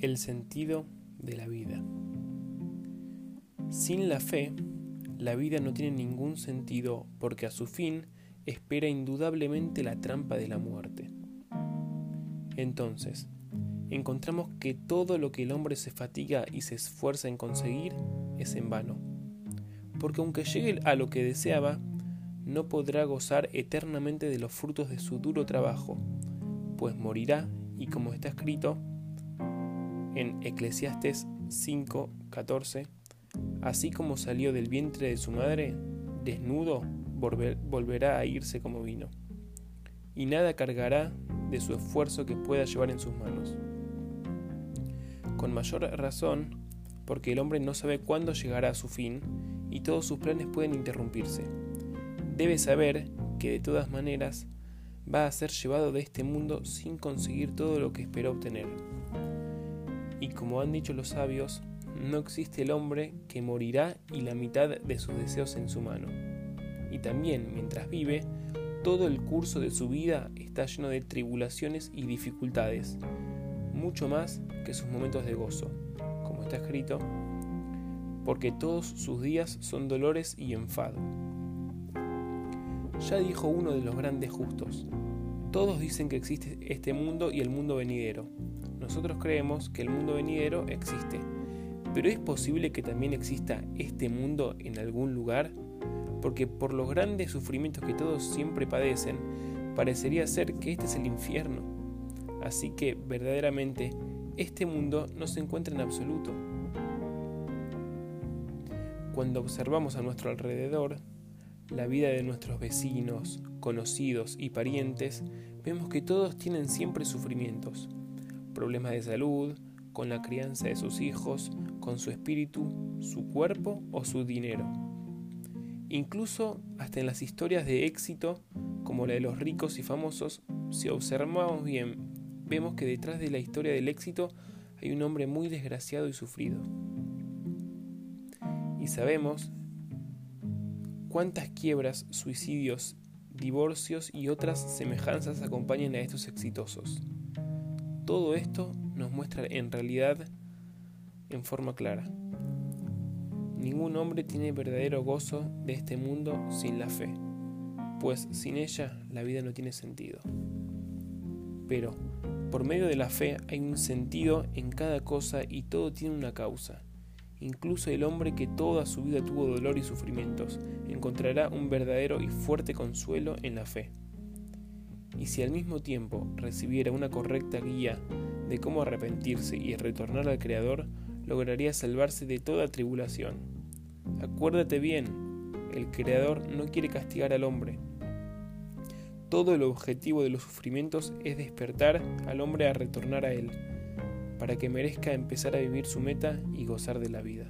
El sentido de la vida. Sin la fe, la vida no tiene ningún sentido porque a su fin espera indudablemente la trampa de la muerte. Entonces, encontramos que todo lo que el hombre se fatiga y se esfuerza en conseguir es en vano, porque aunque llegue a lo que deseaba, no podrá gozar eternamente de los frutos de su duro trabajo, pues morirá y como está escrito, en Eclesiastes 5:14, así como salió del vientre de su madre, desnudo volverá a irse como vino, y nada cargará de su esfuerzo que pueda llevar en sus manos. Con mayor razón, porque el hombre no sabe cuándo llegará a su fin y todos sus planes pueden interrumpirse. Debe saber que de todas maneras va a ser llevado de este mundo sin conseguir todo lo que esperó obtener. Y como han dicho los sabios, no existe el hombre que morirá y la mitad de sus deseos en su mano. Y también, mientras vive, todo el curso de su vida está lleno de tribulaciones y dificultades, mucho más que sus momentos de gozo, como está escrito, porque todos sus días son dolores y enfado. Ya dijo uno de los grandes justos, todos dicen que existe este mundo y el mundo venidero, nosotros creemos que el mundo venidero existe, pero ¿es posible que también exista este mundo en algún lugar? Porque por los grandes sufrimientos que todos siempre padecen, parecería ser que este es el infierno. Así que verdaderamente este mundo no se encuentra en absoluto. Cuando observamos a nuestro alrededor, la vida de nuestros vecinos, conocidos y parientes, vemos que todos tienen siempre sufrimientos problemas de salud, con la crianza de sus hijos, con su espíritu, su cuerpo o su dinero. Incluso hasta en las historias de éxito, como la de los ricos y famosos, si observamos bien, vemos que detrás de la historia del éxito hay un hombre muy desgraciado y sufrido. Y sabemos cuántas quiebras, suicidios, divorcios y otras semejanzas acompañan a estos exitosos. Todo esto nos muestra en realidad en forma clara. Ningún hombre tiene verdadero gozo de este mundo sin la fe, pues sin ella la vida no tiene sentido. Pero, por medio de la fe hay un sentido en cada cosa y todo tiene una causa. Incluso el hombre que toda su vida tuvo dolor y sufrimientos encontrará un verdadero y fuerte consuelo en la fe y si al mismo tiempo recibiera una correcta guía de cómo arrepentirse y retornar al Creador, lograría salvarse de toda tribulación. Acuérdate bien, el Creador no quiere castigar al hombre. Todo el objetivo de los sufrimientos es despertar al hombre a retornar a Él, para que merezca empezar a vivir su meta y gozar de la vida.